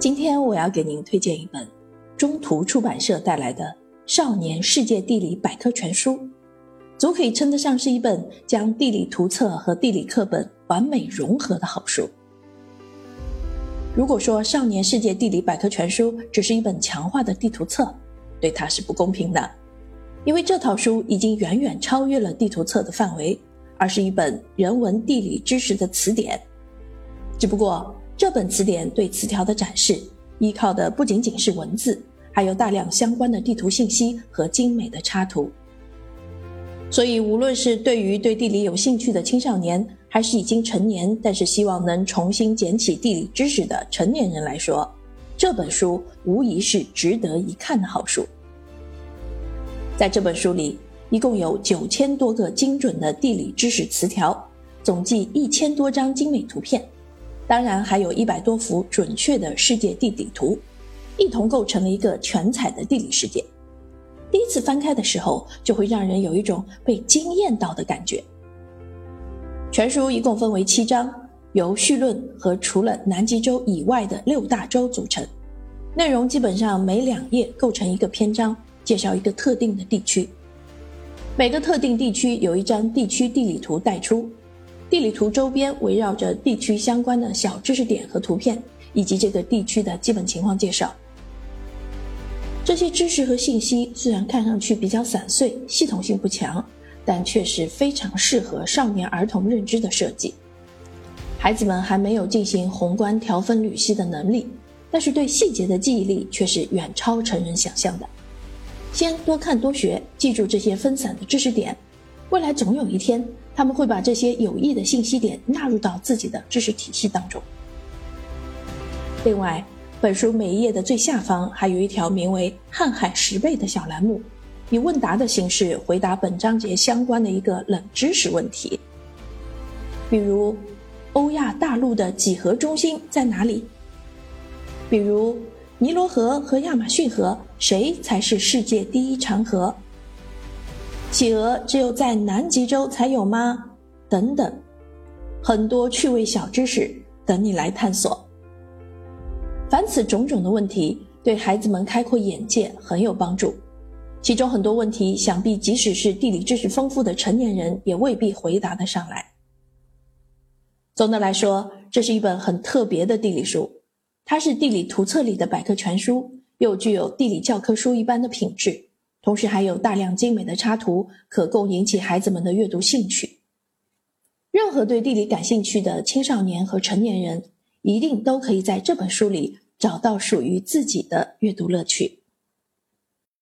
今天我要给您推荐一本中途出版社带来的《少年世界地理百科全书》，足可以称得上是一本将地理图册和地理课本完美融合的好书。如果说《少年世界地理百科全书》只是一本强化的地图册，对它是不公平的，因为这套书已经远远超越了地图册的范围，而是一本人文地理知识的词典。只不过。这本词典对词条的展示，依靠的不仅仅是文字，还有大量相关的地图信息和精美的插图。所以，无论是对于对地理有兴趣的青少年，还是已经成年但是希望能重新捡起地理知识的成年人来说，这本书无疑是值得一看的好书。在这本书里，一共有九千多个精准的地理知识词条，总计一千多张精美图片。当然，还有一百多幅准确的世界地理图，一同构成了一个全彩的地理世界。第一次翻开的时候，就会让人有一种被惊艳到的感觉。全书一共分为七章，由绪论和除了南极洲以外的六大洲组成。内容基本上每两页构成一个篇章，介绍一个特定的地区。每个特定地区有一张地区地理图带出。地理图周边围绕着地区相关的小知识点和图片，以及这个地区的基本情况介绍。这些知识和信息虽然看上去比较散碎，系统性不强，但却是非常适合少年儿童认知的设计。孩子们还没有进行宏观条分缕析的能力，但是对细节的记忆力却是远超成人想象的。先多看多学，记住这些分散的知识点。未来总有一天，他们会把这些有益的信息点纳入到自己的知识体系当中。另外，本书每一页的最下方还有一条名为“瀚海十倍”的小栏目，以问答的形式回答本章节相关的一个冷知识问题，比如欧亚大陆的几何中心在哪里？比如尼罗河和亚马逊河谁才是世界第一长河？企鹅只有在南极洲才有吗？等等，很多趣味小知识等你来探索。凡此种种的问题，对孩子们开阔眼界很有帮助。其中很多问题，想必即使是地理知识丰富的成年人也未必回答得上来。总的来说，这是一本很特别的地理书，它是地理图册里的百科全书，又具有地理教科书一般的品质。同时还有大量精美的插图，可供引起孩子们的阅读兴趣。任何对地理感兴趣的青少年和成年人，一定都可以在这本书里找到属于自己的阅读乐趣。